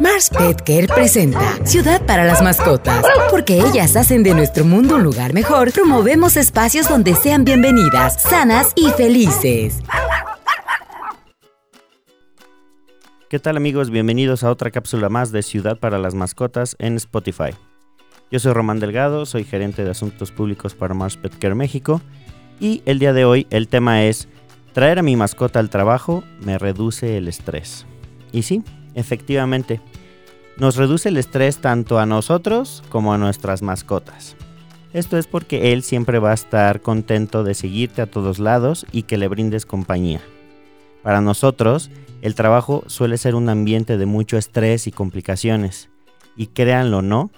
Mars Pet Care presenta Ciudad para las mascotas. Porque ellas hacen de nuestro mundo un lugar mejor, promovemos espacios donde sean bienvenidas, sanas y felices. ¿Qué tal amigos? Bienvenidos a otra cápsula más de Ciudad para las Mascotas en Spotify. Yo soy Román Delgado, soy gerente de asuntos públicos para Mars Pet Care México y el día de hoy el tema es Traer a mi mascota al trabajo me reduce el estrés. Y sí, efectivamente, nos reduce el estrés tanto a nosotros como a nuestras mascotas. Esto es porque él siempre va a estar contento de seguirte a todos lados y que le brindes compañía. Para nosotros, el trabajo suele ser un ambiente de mucho estrés y complicaciones. Y créanlo o no,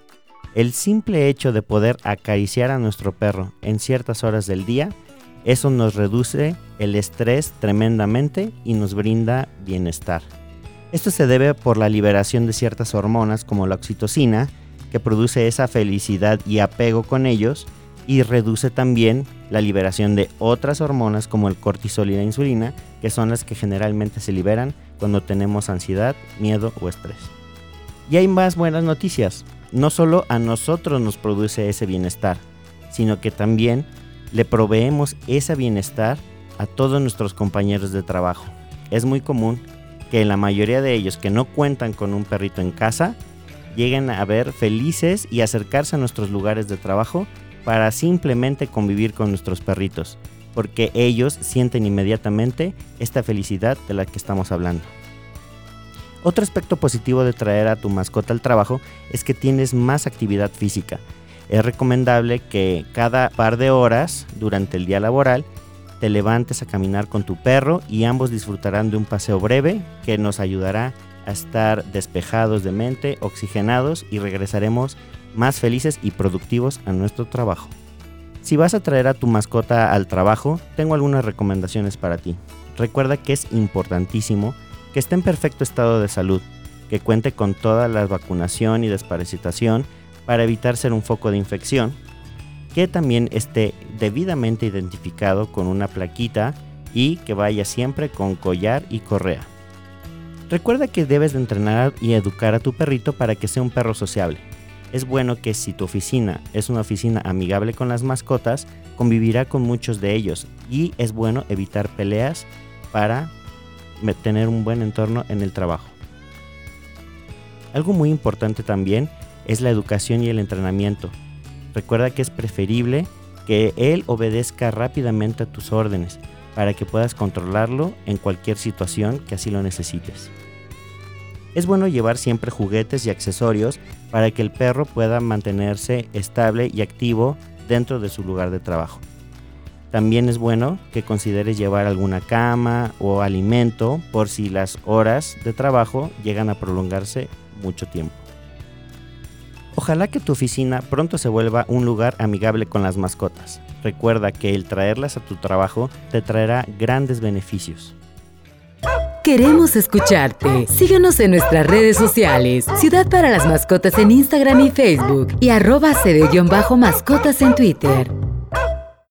el simple hecho de poder acariciar a nuestro perro en ciertas horas del día, eso nos reduce el estrés tremendamente y nos brinda bienestar. Esto se debe por la liberación de ciertas hormonas como la oxitocina, que produce esa felicidad y apego con ellos, y reduce también la liberación de otras hormonas como el cortisol y la insulina, que son las que generalmente se liberan cuando tenemos ansiedad, miedo o estrés. Y hay más buenas noticias. No solo a nosotros nos produce ese bienestar, sino que también le proveemos ese bienestar a todos nuestros compañeros de trabajo. Es muy común que la mayoría de ellos que no cuentan con un perrito en casa lleguen a ver felices y acercarse a nuestros lugares de trabajo para simplemente convivir con nuestros perritos, porque ellos sienten inmediatamente esta felicidad de la que estamos hablando. Otro aspecto positivo de traer a tu mascota al trabajo es que tienes más actividad física. Es recomendable que cada par de horas durante el día laboral te levantes a caminar con tu perro y ambos disfrutarán de un paseo breve que nos ayudará a estar despejados de mente, oxigenados y regresaremos más felices y productivos a nuestro trabajo. Si vas a traer a tu mascota al trabajo, tengo algunas recomendaciones para ti. Recuerda que es importantísimo que esté en perfecto estado de salud, que cuente con toda la vacunación y desparasitación para evitar ser un foco de infección, que también esté debidamente identificado con una plaquita y que vaya siempre con collar y correa. Recuerda que debes de entrenar y educar a tu perrito para que sea un perro sociable es bueno que si tu oficina es una oficina amigable con las mascotas, convivirá con muchos de ellos y es bueno evitar peleas para tener un buen entorno en el trabajo. Algo muy importante también es la educación y el entrenamiento. Recuerda que es preferible que él obedezca rápidamente a tus órdenes para que puedas controlarlo en cualquier situación que así lo necesites. Es bueno llevar siempre juguetes y accesorios para que el perro pueda mantenerse estable y activo dentro de su lugar de trabajo. También es bueno que consideres llevar alguna cama o alimento por si las horas de trabajo llegan a prolongarse mucho tiempo. Ojalá que tu oficina pronto se vuelva un lugar amigable con las mascotas. Recuerda que el traerlas a tu trabajo te traerá grandes beneficios. Queremos escucharte. Síguenos en nuestras redes sociales. Ciudad para las Mascotas en Instagram y Facebook. Y arroba cd-mascotas en Twitter.